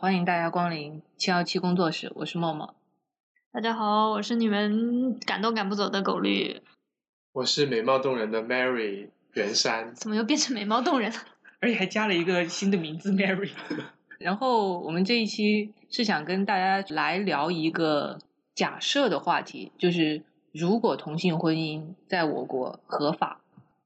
欢迎大家光临七幺七工作室，我是默默。大家好，我是你们赶都赶不走的狗绿。我是美貌动人的 Mary 袁山。怎么又变成美貌动人了？而且还加了一个新的名字 Mary。然后我们这一期是想跟大家来聊一个假设的话题，就是如果同性婚姻在我国合法，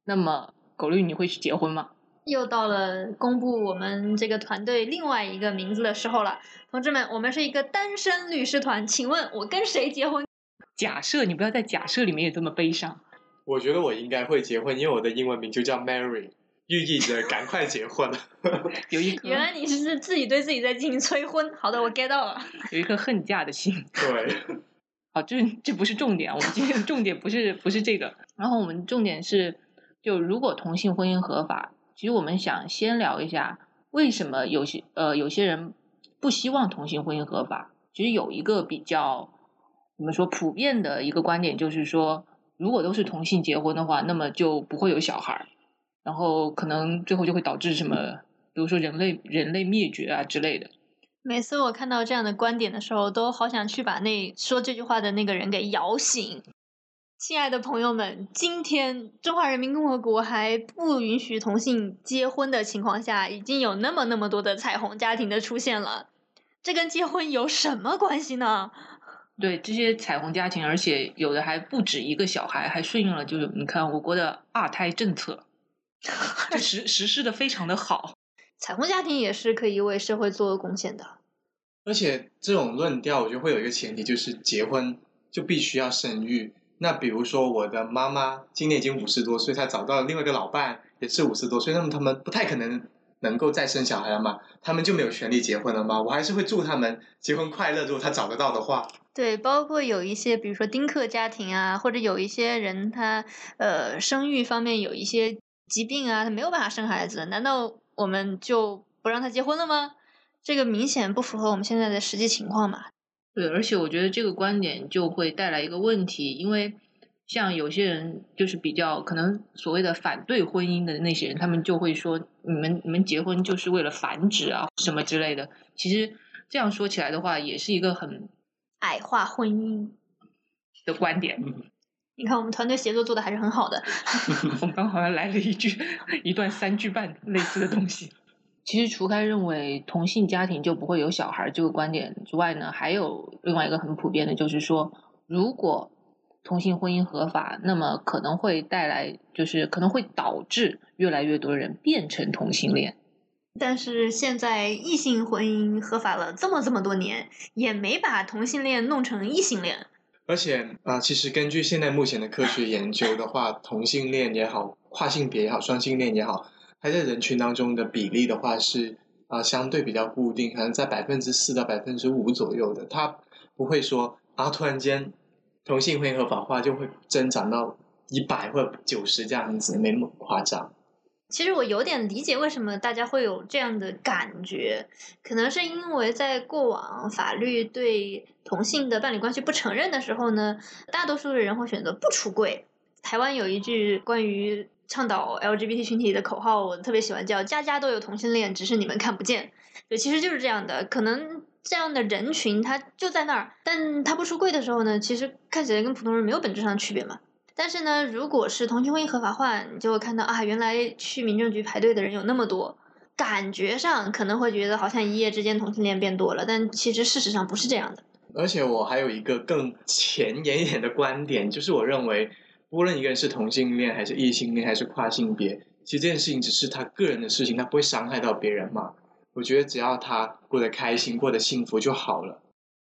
那么狗绿你会去结婚吗？又到了公布我们这个团队另外一个名字的时候了，同志们，我们是一个单身律师团，请问我跟谁结婚？假设你不要在假设里面也这么悲伤。我觉得我应该会结婚，因为我的英文名就叫 Mary，寓意着赶快结婚。有一颗原来你是自己对自己在进行催婚。好的，我 get 到了。有一颗恨嫁的心。对，好，这这不是重点，我们今天的重点不是不是这个。然后我们重点是，就如果同性婚姻合法。其实我们想先聊一下，为什么有些呃有些人不希望同性婚姻合法？其实有一个比较怎么说普遍的一个观点，就是说，如果都是同性结婚的话，那么就不会有小孩儿，然后可能最后就会导致什么，比如说人类人类灭绝啊之类的。每次我看到这样的观点的时候，都好想去把那说这句话的那个人给摇醒。亲爱的朋友们，今天中华人民共和国还不允许同性结婚的情况下，已经有那么那么多的彩虹家庭的出现了。这跟结婚有什么关系呢？对这些彩虹家庭，而且有的还不止一个小孩，还顺应了就是你看我国的二胎政策，这实实施的非常的好。彩虹家庭也是可以为社会做贡献的。而且这种论调，我觉得会有一个前提，就是结婚就必须要生育。那比如说，我的妈妈今年已经五十多岁，她找到了另外一个老伴，也是五十多岁，那么他们不太可能能够再生小孩了吗？他们就没有权利结婚了吗？我还是会祝他们结婚快乐，如果他找得到的话。对，包括有一些，比如说丁克家庭啊，或者有一些人他呃生育方面有一些疾病啊，他没有办法生孩子，难道我们就不让他结婚了吗？这个明显不符合我们现在的实际情况嘛。对，而且我觉得这个观点就会带来一个问题，因为像有些人就是比较可能所谓的反对婚姻的那些人，他们就会说你们你们结婚就是为了繁殖啊什么之类的。其实这样说起来的话，也是一个很矮化婚姻的观点。你看我们团队协作做的还是很好的。我们刚好像来了一句一段三句半类似的东西。其实，除开认为同性家庭就不会有小孩这个观点之外呢，还有另外一个很普遍的，就是说，如果同性婚姻合法，那么可能会带来，就是可能会导致越来越多的人变成同性恋。但是现在异性婚姻合法了这么这么多年，也没把同性恋弄成异性恋。而且啊，其实根据现在目前的科学研究的话，同性恋也好，跨性别也好，双性恋也好。它在人群当中的比例的话是啊相对比较固定，可能在百分之四到百分之五左右的，它不会说啊突然间同性婚姻合法化就会增长到一百或者九十这样子，没那么夸张。其实我有点理解为什么大家会有这样的感觉，可能是因为在过往法律对同性的伴侣关系不承认的时候呢，大多数的人会选择不出柜。台湾有一句关于。倡导 LGBT 群体的口号，我特别喜欢叫“家家都有同性恋，只是你们看不见”。对，其实就是这样的。可能这样的人群他就在那儿，但他不出柜的时候呢，其实看起来跟普通人没有本质上的区别嘛。但是呢，如果是同性婚姻合法化，你就会看到啊，原来去民政局排队的人有那么多，感觉上可能会觉得好像一夜之间同性恋变多了，但其实事实上不是这样的。而且我还有一个更前沿一点的观点，就是我认为。无论一个人是同性恋还是异性恋还是跨性别，其实这件事情只是他个人的事情，他不会伤害到别人嘛。我觉得只要他过得开心、过得幸福就好了。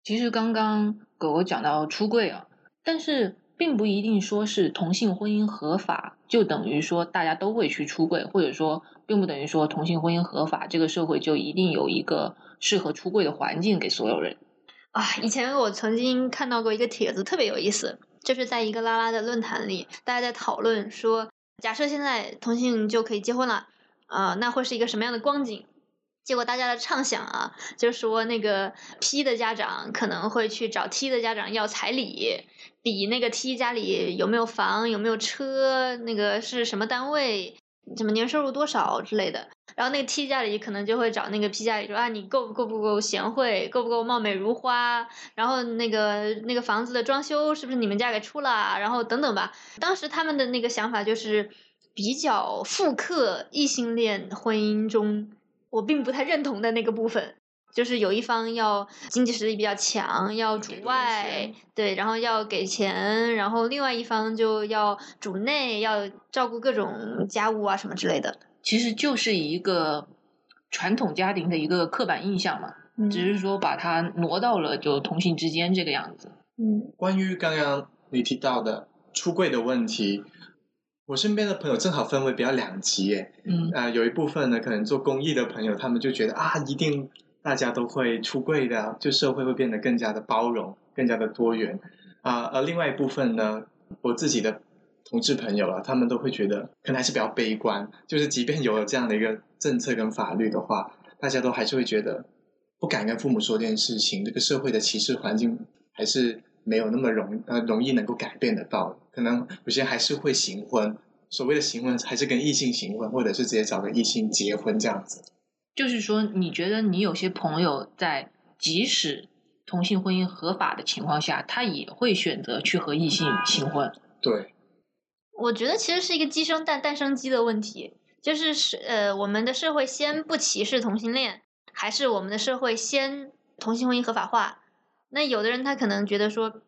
其实刚刚狗狗讲到出柜啊，但是并不一定说是同性婚姻合法就等于说大家都会去出柜，或者说并不等于说同性婚姻合法，这个社会就一定有一个适合出柜的环境给所有人。啊，以前我曾经看到过一个帖子，特别有意思。就是在一个拉拉的论坛里，大家在讨论说，假设现在同性就可以结婚了，啊，那会是一个什么样的光景？结果大家的畅想啊，就是说那个 P 的家长可能会去找 T 的家长要彩礼，比那个 T 家里有没有房、有没有车、那个是什么单位、怎么年收入多少之类的。然后那个 T 家里可能就会找那个 P 家里说啊，你够不够不够贤惠，够不够貌美如花，然后那个那个房子的装修是不是你们家给出了，然后等等吧。当时他们的那个想法就是比较复刻异性恋婚姻中我并不太认同的那个部分。就是有一方要经济实力比较强，要主外，对，然后要给钱，然后另外一方就要主内，要照顾各种家务啊什么之类的。其实就是一个传统家庭的一个刻板印象嘛，只是说把它挪到了就同性之间这个样子。嗯，关于刚刚你提到的出柜的问题，我身边的朋友正好分为比较两极耶。嗯，呃，有一部分呢，可能做公益的朋友，他们就觉得啊，一定。大家都会出柜的，就社会会变得更加的包容，更加的多元啊。而另外一部分呢，我自己的同志朋友啊，他们都会觉得可能还是比较悲观，就是即便有了这样的一个政策跟法律的话，大家都还是会觉得不敢跟父母说这件事情。这个社会的歧视环境还是没有那么容呃容易能够改变得到，可能有些还是会行婚，所谓的行婚还是跟异性行婚，或者是直接找个异性结婚这样子。就是说，你觉得你有些朋友在即使同性婚姻合法的情况下，他也会选择去和异性行婚？对，我觉得其实是一个鸡生蛋，蛋生鸡的问题。就是是呃，我们的社会先不歧视同性恋，还是我们的社会先同性婚姻合法化？那有的人他可能觉得说，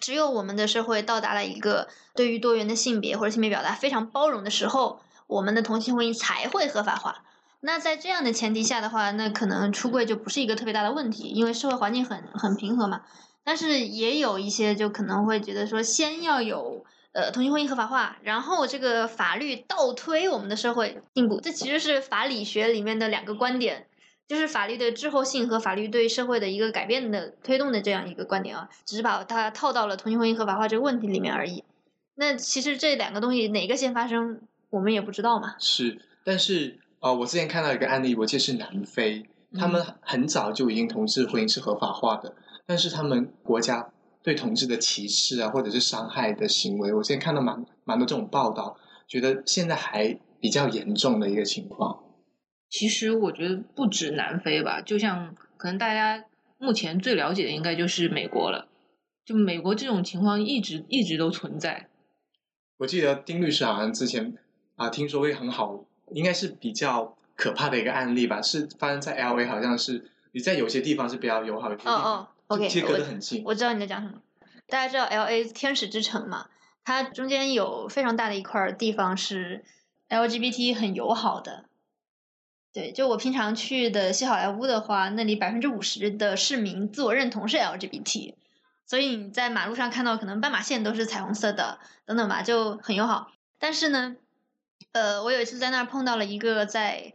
只有我们的社会到达了一个对于多元的性别或者性别表达非常包容的时候，我们的同性婚姻才会合法化。那在这样的前提下的话，那可能出柜就不是一个特别大的问题，因为社会环境很很平和嘛。但是也有一些就可能会觉得说，先要有呃同性婚姻合法化，然后这个法律倒推我们的社会进步。这其实是法理学里面的两个观点，就是法律的滞后性和法律对社会的一个改变的推动的这样一个观点啊，只是把它套到了同性婚姻合法化这个问题里面而已。那其实这两个东西哪个先发生，我们也不知道嘛。是，但是。啊，我之前看到一个案例，我记得是南非，他们很早就已经同志婚姻是合法化的，但是他们国家对同志的歧视啊，或者是伤害的行为，我之前看到蛮蛮多这种报道，觉得现在还比较严重的一个情况。其实我觉得不止南非吧，就像可能大家目前最了解的应该就是美国了，就美国这种情况一直一直都存在。我记得丁律师好像之前啊，听说会很好。应该是比较可怕的一个案例吧，是发生在 L A，好像是你在有些地方是比较友好的，哦哦，OK，其实隔得很近。我知道你在讲什么，大家知道 L A 天使之城嘛？它中间有非常大的一块地方是 L G B T 很友好的。对，就我平常去的西好莱坞的话，那里百分之五十的市民自我认同是 L G B T，所以你在马路上看到可能斑马线都是彩虹色的，等等吧，就很友好。但是呢？呃，我有一次在那儿碰到了一个在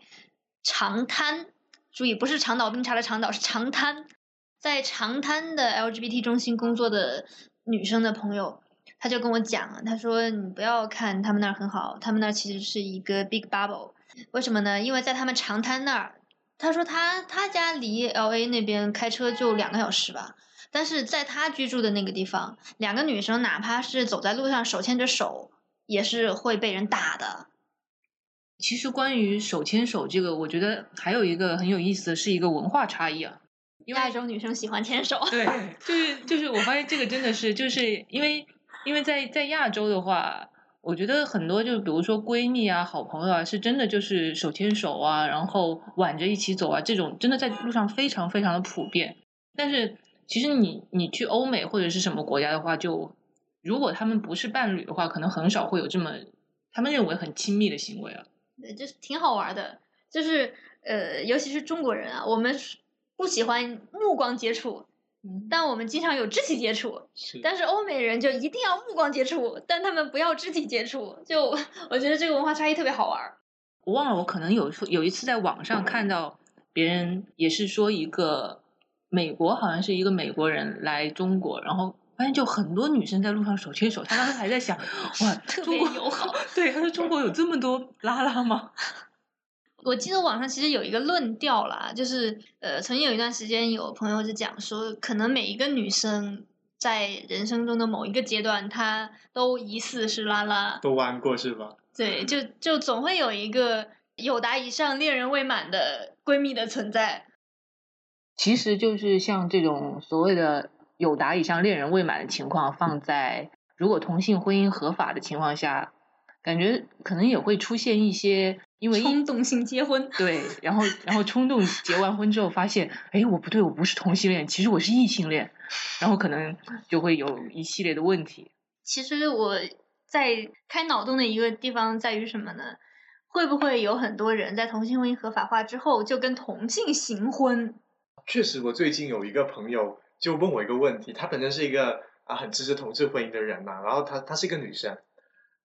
长滩，注意不是长岛冰茶的长岛，是长滩，在长滩的 LGBT 中心工作的女生的朋友，他就跟我讲，他说你不要看他们那儿很好，他们那儿其实是一个 big bubble，为什么呢？因为在他们长滩那儿，他说他他家离 LA 那边开车就两个小时吧，但是在他居住的那个地方，两个女生哪怕是走在路上手牵着手，也是会被人打的。其实关于手牵手这个，我觉得还有一个很有意思的是一个文化差异啊。亚洲女生喜欢牵手。对，就是就是，我发现这个真的是，就是因为因为在在亚洲的话，我觉得很多就比如说闺蜜啊、好朋友啊，是真的就是手牵手啊，然后挽着一起走啊，这种真的在路上非常非常的普遍。但是其实你你去欧美或者是什么国家的话，就如果他们不是伴侣的话，可能很少会有这么他们认为很亲密的行为啊。对，就是挺好玩的，就是呃，尤其是中国人啊，我们不喜欢目光接触，但我们经常有肢体接触。是。但是欧美人就一定要目光接触，但他们不要肢体接触。就我觉得这个文化差异特别好玩。我忘了，我可能有有一次在网上看到别人也是说一个美国，好像是一个美国人来中国，然后。发现就很多女生在路上手牵手，他当时还在想，哇，特别友好。对，他说中国有这么多拉拉吗？我记得网上其实有一个论调啦，就是呃，曾经有一段时间有朋友就讲说，可能每一个女生在人生中的某一个阶段，她都疑似是拉拉，都弯过是吧？对，就就总会有一个有达以上恋人未满的闺蜜的存在。其实就是像这种所谓的有达以上恋人未满的情况，放在如果同性婚姻合法的情况下，感觉可能也会出现一些因为冲动性结婚，对，然后然后冲动结完婚之后发现，哎，我不对，我不是同性恋，其实我是异性恋，然后可能就会有一系列的问题。其实我在开脑洞的一个地方在于什么呢？会不会有很多人在同性婚姻合法化之后就跟同性行婚？确实，我最近有一个朋友就问我一个问题，她本身是一个啊很支持同志婚姻的人嘛，然后她她是一个女生，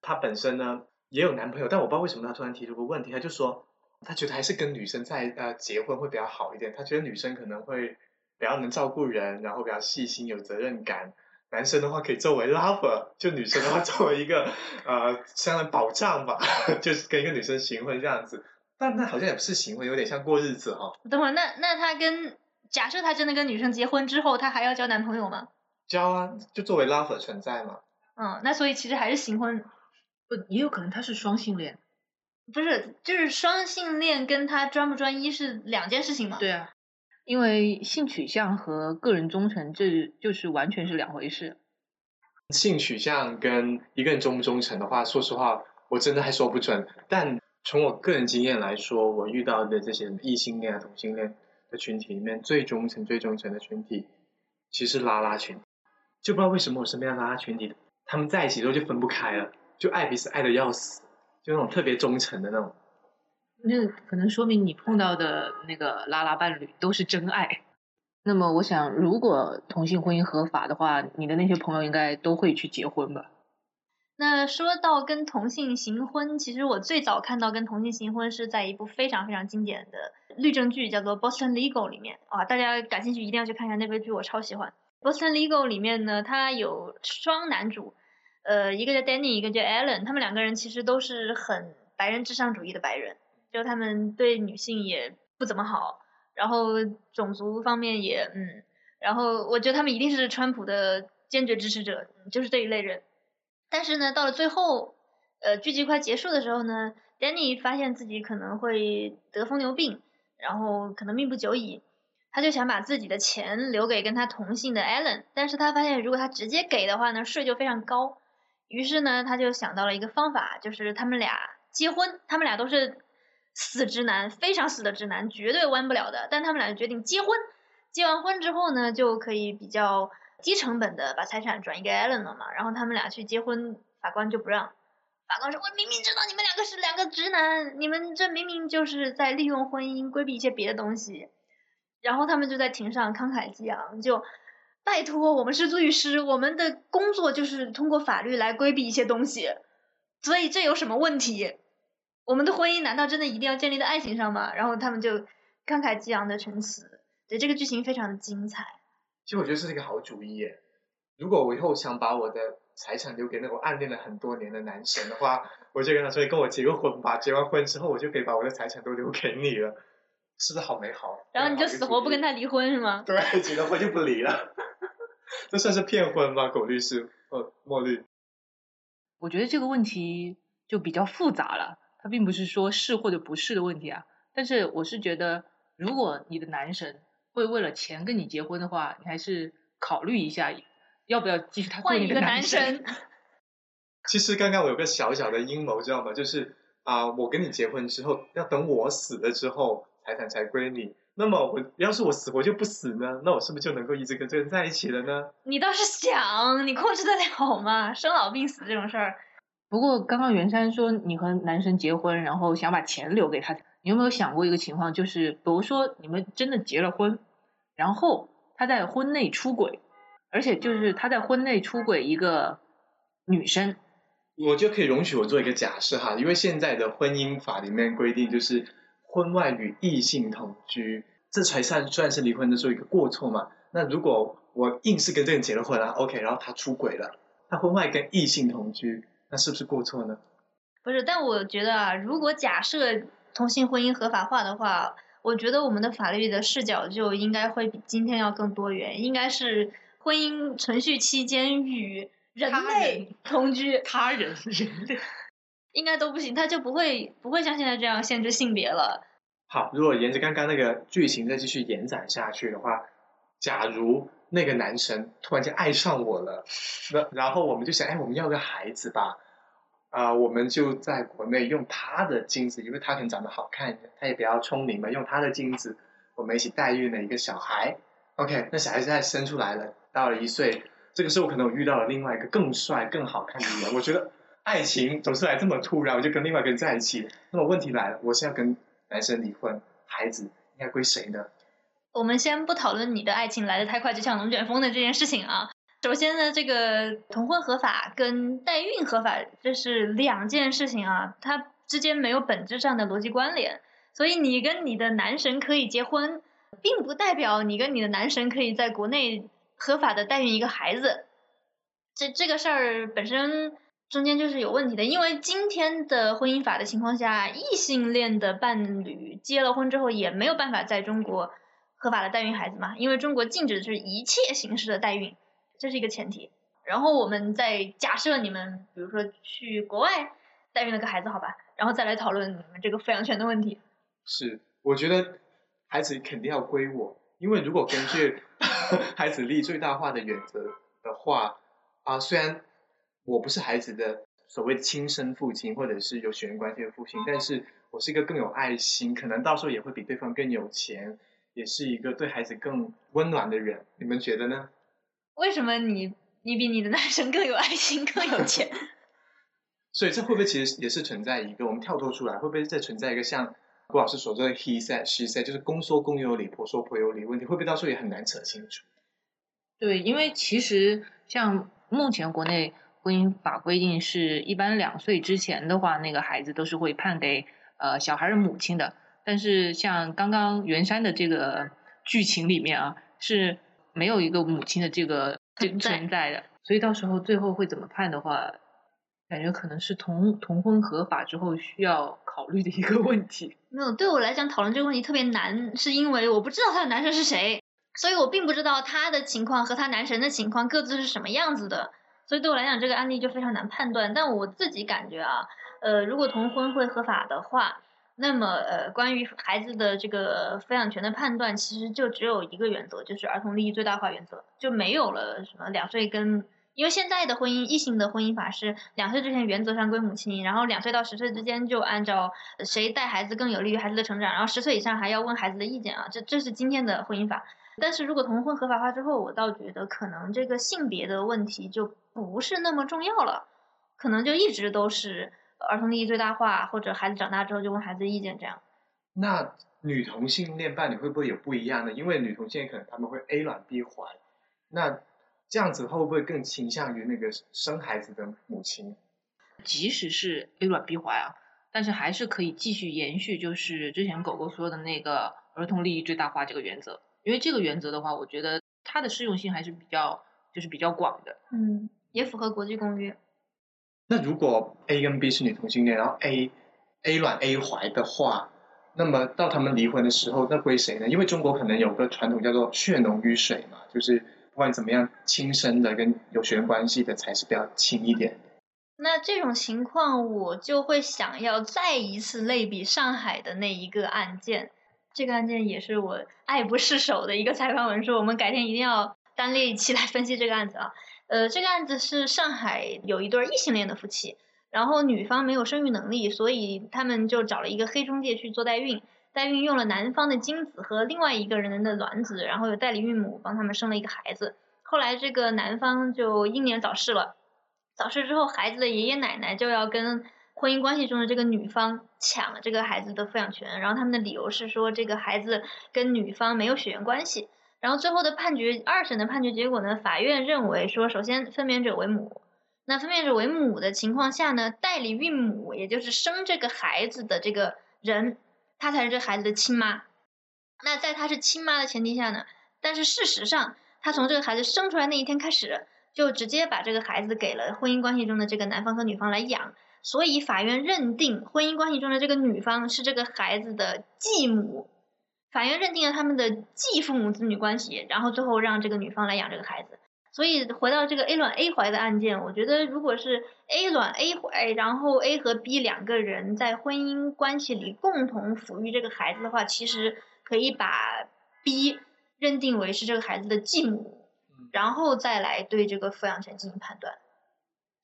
她本身呢也有男朋友，但我不知道为什么她突然提出个问题，她就说她觉得还是跟女生在呃结婚会比较好一点，她觉得女生可能会比较能照顾人，然后比较细心有责任感。男生的话可以作为 lover，就女生的话 作为一个呃相当于保障吧，就是跟一个女生行婚这样子。但那好像也不是行婚，有点像过日子哈。等会儿，那那他跟假设他真的跟女生结婚之后，他还要交男朋友吗？交啊，就作为 lover 存在嘛。嗯，那所以其实还是行婚，不也有可能他是双性恋？不是，就是双性恋跟他专不专一是两件事情嘛？对啊。因为性取向和个人忠诚，这就是完全是两回事。性取向跟一个人忠不忠诚的话，说实话，我真的还说不准。但从我个人经验来说，我遇到的这些异性恋啊、同性恋的群体里面，最忠诚、最忠诚的群体，其实拉拉群。就不知道为什么我身边的拉拉群体，他们在一起之后就分不开了，就爱彼此爱的要死，就那种特别忠诚的那种。那可能说明你碰到的那个拉拉伴侣都是真爱。那么，我想，如果同性婚姻合法的话，你的那些朋友应该都会去结婚吧？那说到跟同性行婚，其实我最早看到跟同性行婚是在一部非常非常经典的律政剧，叫做《Boston Legal》里面啊，大家感兴趣一定要去看一下那部剧，我超喜欢。《Boston Legal》里面呢，它有双男主，呃，一个叫 Danny，一个叫 Alan，他们两个人其实都是很白人至上主义的白人。就他们对女性也不怎么好，然后种族方面也嗯，然后我觉得他们一定是川普的坚决支持者，就是这一类人。但是呢，到了最后，呃，剧集快结束的时候呢，Danny 发现自己可能会得疯牛病，然后可能命不久矣，他就想把自己的钱留给跟他同姓的 Alan，但是他发现如果他直接给的话呢，税就非常高，于是呢，他就想到了一个方法，就是他们俩结婚，他们俩都是。死直男，非常死的直男，绝对弯不了的。但他们俩决定结婚，结完婚之后呢，就可以比较低成本的把财产转移给艾伦了嘛。然后他们俩去结婚，法官就不让。法官说：“我明明知道你们两个是两个直男，你们这明明就是在利用婚姻规避一些别的东西。”然后他们就在庭上慷慨激昂，就拜托，我们是律师，我们的工作就是通过法律来规避一些东西，所以这有什么问题？我们的婚姻难道真的一定要建立在爱情上吗？然后他们就慷慨激昂的陈词，对这个剧情非常的精彩。其实我觉得是一个好主意耶。如果我以后想把我的财产留给那种暗恋了很多年的男生的话，我就跟他说：“你跟我结个婚吧，结完婚之后我就可以把我的财产都留给你了。”是不是好美好？然后你就死活不跟他离婚是吗？对，结了婚就不离了。这算是骗婚吗？狗律师，呃，墨绿。我觉得这个问题就比较复杂了。它并不是说是或者不是的问题啊，但是我是觉得，如果你的男神会为了钱跟你结婚的话，你还是考虑一下，要不要继续他做你的男神。其实刚刚我有个小小的阴谋，知道吗？就是啊，我跟你结婚之后，要等我死了之后，财产才归你。那么我要是我死活就不死呢？那我是不是就能够一直跟这个人在一起了呢？你倒是想，你控制得了吗？生老病死这种事儿。不过刚刚袁山说你和男生结婚，然后想把钱留给他，你有没有想过一个情况，就是比如说你们真的结了婚，然后他在婚内出轨，而且就是他在婚内出轨一个女生，我就可以容许我做一个假设哈，因为现在的婚姻法里面规定就是婚外与异性同居，这才算算是离婚的时候一个过错嘛。那如果我硬是跟这个人结了婚啊，OK，然后他出轨了，他婚外跟异性同居。那是不是过错呢？不是，但我觉得啊，如果假设同性婚姻合法化的话，我觉得我们的法律的视角就应该会比今天要更多元，应该是婚姻存续期间与人类同居，他人人类。应该都不行，他就不会不会像现在这样限制性别了。好，如果沿着刚刚那个剧情再继续延展下去的话，假如那个男神突然间爱上我了，那然后我们就想，哎，我们要个孩子吧，啊、我们就在国内用他的精子，因为他可能长得好看，他也比较聪明嘛，用他的精子，我们一起代孕了一个小孩。OK，那小孩现在生出来了，到了一岁，这个时候可能我遇到了另外一个更帅、更好看的人，我觉得爱情总是来这么突然，我就跟另外一个人在一起。那么问题来了，我是要跟男生离婚，孩子应该归谁呢？我们先不讨论你的爱情来得太快就像龙卷风的这件事情啊。首先呢，这个同婚合法跟代孕合法这是两件事情啊，它之间没有本质上的逻辑关联。所以你跟你的男神可以结婚，并不代表你跟你的男神可以在国内合法的代孕一个孩子。这这个事儿本身中间就是有问题的，因为今天的婚姻法的情况下，异性恋的伴侣结了婚之后也没有办法在中国合法的代孕孩子嘛，因为中国禁止的是一切形式的代孕，这是一个前提。然后我们再假设你们，比如说去国外代孕了个孩子，好吧，然后再来讨论你们这个抚养权的问题。是，我觉得孩子肯定要归我，因为如果根据 孩子利益最大化的原则的话，啊，虽然我不是孩子的所谓的亲生父亲或者是有血缘关系的父亲，但是我是一个更有爱心，可能到时候也会比对方更有钱，也是一个对孩子更温暖的人。你们觉得呢？为什么你你比你的男生更有爱心、更有钱？所以这会不会其实也是存在一个我们跳脱出来，会不会再存在一个像郭老师所说的 he said she said，就是公说公有理，婆说婆有理问题，会不会到时候也很难扯清楚？对，因为其实像目前国内婚姻法规定是，一般两岁之前的话，那个孩子都是会判给呃小孩的母亲的。但是像刚刚袁山的这个剧情里面啊，是没有一个母亲的这个这存在存在的，所以到时候最后会怎么判的话，感觉可能是同同婚合法之后需要考虑的一个问题。没有，对我来讲讨论这个问题特别难，是因为我不知道他的男神是谁，所以我并不知道他的情况和他男神的情况各自是什么样子的，所以对我来讲这个案例就非常难判断。但我自己感觉啊，呃，如果同婚会合法的话，那么呃，关于孩子的这个抚养权的判断，其实就只有一个原则，就是儿童利益最大化原则，就没有了什么两岁跟。因为现在的婚姻，异性的婚姻法是两岁之前原则上归母亲，然后两岁到十岁之间就按照谁带孩子更有利于孩子的成长，然后十岁以上还要问孩子的意见啊，这这是今天的婚姻法。但是如果同婚合法化之后，我倒觉得可能这个性别的问题就不是那么重要了，可能就一直都是儿童利益最大化，或者孩子长大之后就问孩子的意见这样。那女同性恋伴侣会不会有不一样呢？因为女同性恋可能他们会 A 卵 B 怀，那这样子会不会更倾向于那个生孩子的母亲？即使是 A 卵 B 怀啊，但是还是可以继续延续，就是之前狗狗说的那个儿童利益最大化这个原则。因为这个原则的话，我觉得它的适用性还是比较就是比较广的。嗯，也符合国际公约。那如果 A 跟 B 是女同性恋，然后 A A 卵 A 怀的话，那么到他们离婚的时候，那归谁呢？因为中国可能有个传统叫做血浓于水嘛，就是不管怎么样，亲生的跟有血缘关系的才是比较亲一点。那这种情况，我就会想要再一次类比上海的那一个案件。这个案件也是我爱不释手的一个采访文书，我们改天一定要单列一期来分析这个案子啊。呃，这个案子是上海有一对异性恋的夫妻，然后女方没有生育能力，所以他们就找了一个黑中介去做代孕，代孕用了男方的精子和另外一个人的卵子，然后有代理孕母帮他们生了一个孩子。后来这个男方就英年早逝了。早逝之后，孩子的爷爷奶奶就要跟婚姻关系中的这个女方抢这个孩子的抚养权，然后他们的理由是说这个孩子跟女方没有血缘关系。然后最后的判决，二审的判决结果呢，法院认为说，首先分娩者为母，那分娩者为母的情况下呢，代理孕母也就是生这个孩子的这个人，她才是这孩子的亲妈。那在她是亲妈的前提下呢，但是事实上，她从这个孩子生出来那一天开始。就直接把这个孩子给了婚姻关系中的这个男方和女方来养，所以法院认定婚姻关系中的这个女方是这个孩子的继母，法院认定了他们的继父母子女关系，然后最后让这个女方来养这个孩子。所以回到这个 A 卵 A 怀的案件，我觉得如果是 A 卵 A 怀，然后 A 和 B 两个人在婚姻关系里共同抚育这个孩子的话，其实可以把 B 认定为是这个孩子的继母，然后再来对这个抚养权进行判断。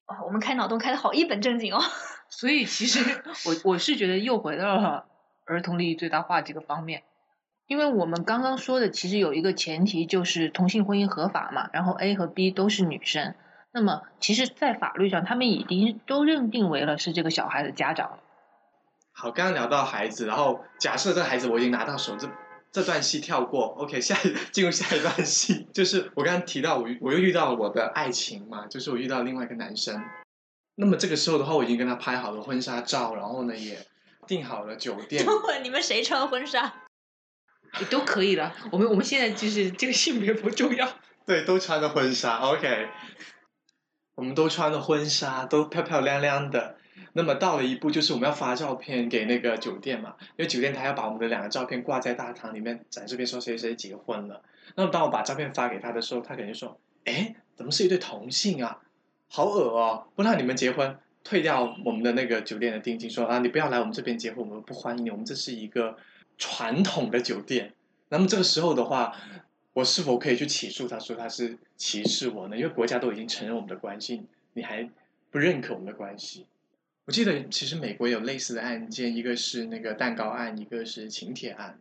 哇，我们开脑洞开的好一本正经哦。所以其实 我我是觉得又回到了儿童利益最大化这个方面。因为我们刚刚说的，其实有一个前提就是同性婚姻合法嘛，然后 A 和 B 都是女生，那么其实，在法律上，他们已经都认定为了是这个小孩的家长了。好，刚刚聊到孩子，然后假设这个孩子我已经拿到手，这这段戏跳过，OK，下一进入下一段戏，就是我刚刚提到我我又遇到了我的爱情嘛，就是我遇到另外一个男生，那么这个时候的话，我已经跟他拍好了婚纱照，然后呢也订好了酒店。等会你们谁穿婚纱？也都可以的，我们我们现在就是这个性别不重要。对，都穿着婚纱，OK。我们都穿着婚纱，都漂漂亮亮的。那么到了一步，就是我们要发照片给那个酒店嘛，因为酒店他要把我们的两个照片挂在大堂里面展示，边说谁谁结婚了。那么当我把照片发给他的时候，他肯定说：“哎，怎么是一对同性啊？好恶哦！不让你们结婚，退掉我们的那个酒店的定金，说啊，你不要来我们这边结婚，我们不欢迎你，我们这是一个。”传统的酒店，那么这个时候的话，我是否可以去起诉他说他是歧视我呢？因为国家都已经承认我们的关系，你还不认可我们的关系？我记得其实美国有类似的案件，一个是那个蛋糕案，一个是请帖案。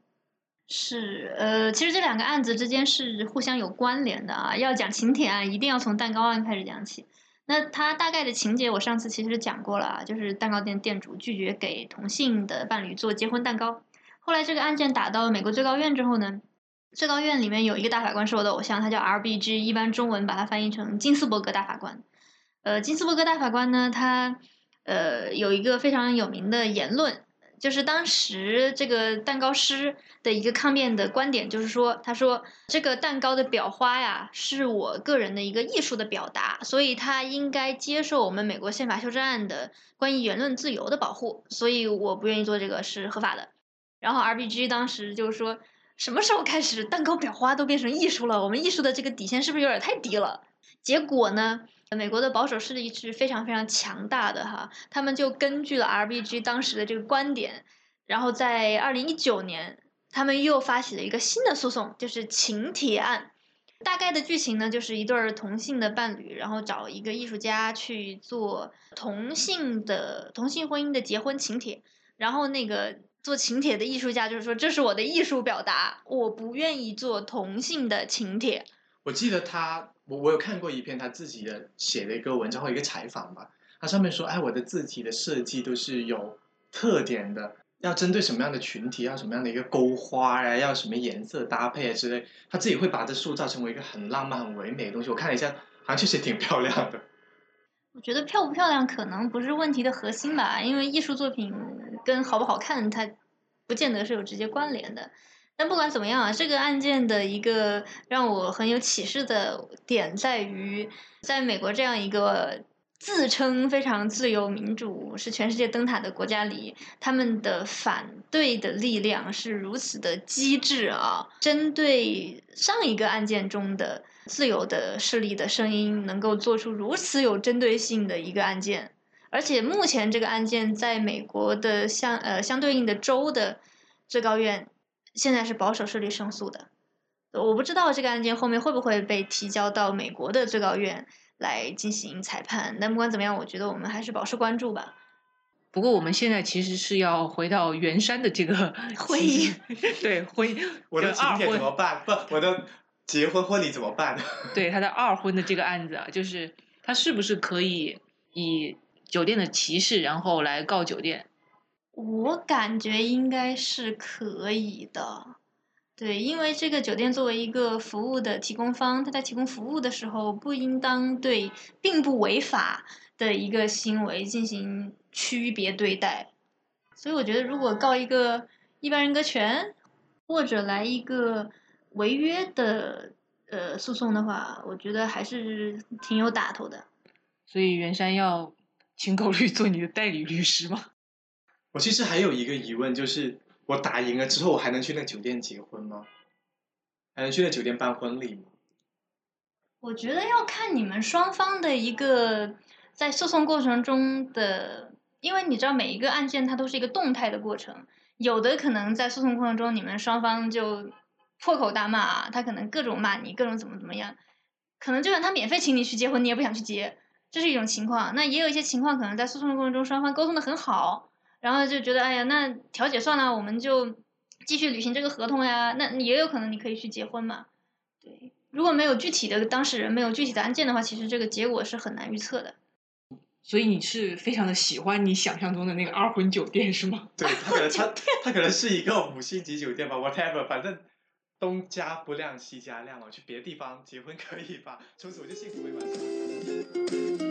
是，呃，其实这两个案子之间是互相有关联的啊。要讲请帖案，一定要从蛋糕案开始讲起。那它大概的情节，我上次其实讲过了啊，就是蛋糕店店主拒绝给同性的伴侣做结婚蛋糕。后来这个案件打到美国最高院之后呢，最高院里面有一个大法官是我的偶像，他叫 R.B.G，一般中文把它翻译成金斯伯格大法官。呃，金斯伯格大法官呢，他呃有一个非常有名的言论，就是当时这个蛋糕师的一个抗辩的观点，就是说，他说这个蛋糕的裱花呀，是我个人的一个艺术的表达，所以他应该接受我们美国宪法修正案的关于言论自由的保护，所以我不愿意做这个是合法的。然后 R.B.G 当时就说，什么时候开始蛋糕裱花都变成艺术了？我们艺术的这个底线是不是有点太低了？结果呢，美国的保守势力是非常非常强大的哈，他们就根据了 R.B.G 当时的这个观点，然后在二零一九年，他们又发起了一个新的诉讼，就是请帖案。大概的剧情呢，就是一对同性的伴侣，然后找一个艺术家去做同性的同性婚姻的结婚请帖，然后那个。做请帖的艺术家就是说，这是我的艺术表达，我不愿意做同性的请帖。我记得他，我我有看过一篇他自己的写的一个文章或一个采访吧，他上面说，哎，我的字体的设计都是有特点的，要针对什么样的群体，要什么样的一个勾花啊，要什么颜色搭配啊之类，他自己会把这塑造成为一个很浪漫、很唯美的东西。我看了一下，好像确实挺漂亮的。我觉得漂不漂亮可能不是问题的核心吧，因为艺术作品跟好不好看它不见得是有直接关联的。但不管怎么样啊，这个案件的一个让我很有启示的点在于，在美国这样一个自称非常自由民主、是全世界灯塔的国家里，他们的反对的力量是如此的机智啊！针对上一个案件中的。自由的势力的声音能够做出如此有针对性的一个案件，而且目前这个案件在美国的相呃相对应的州的最高院现在是保守势力胜诉的，我不知道这个案件后面会不会被提交到美国的最高院来进行裁判。但不管怎么样，我觉得我们还是保持关注吧。不过我们现在其实是要回到袁山的这个 婚姻，对婚姻，我的请帖怎么办？不，我的。结婚婚礼怎么办？对他的二婚的这个案子啊，就是他是不是可以以酒店的歧视，然后来告酒店？我感觉应该是可以的。对，因为这个酒店作为一个服务的提供方，他在提供服务的时候，不应当对并不违法的一个行为进行区别对待。所以我觉得，如果告一个一般人格权，或者来一个。违约的呃诉讼的话，我觉得还是挺有打头的。所以袁山要请考虑做你的代理律师吗？我其实还有一个疑问，就是我打赢了之后，我还能去那酒店结婚吗？还能去那酒店办婚礼吗？我觉得要看你们双方的一个在诉讼过程中的，因为你知道每一个案件它都是一个动态的过程，有的可能在诉讼过程中你们双方就破口大骂，他可能各种骂你，各种怎么怎么样，可能就算他免费请你去结婚，你也不想去结，这是一种情况。那也有一些情况可能在诉讼过程中双方沟通的很好，然后就觉得哎呀，那调解算了，我们就继续履行这个合同呀。那也有可能你可以去结婚嘛，对。如果没有具体的当事人，没有具体的案件的话，其实这个结果是很难预测的。所以你是非常的喜欢你想象中的那个二婚酒店是吗？对他可能他他可能是一个五星级酒店吧，whatever，反正东家不亮西家亮我，去别的地方结婚可以吧？从此我就幸福美满。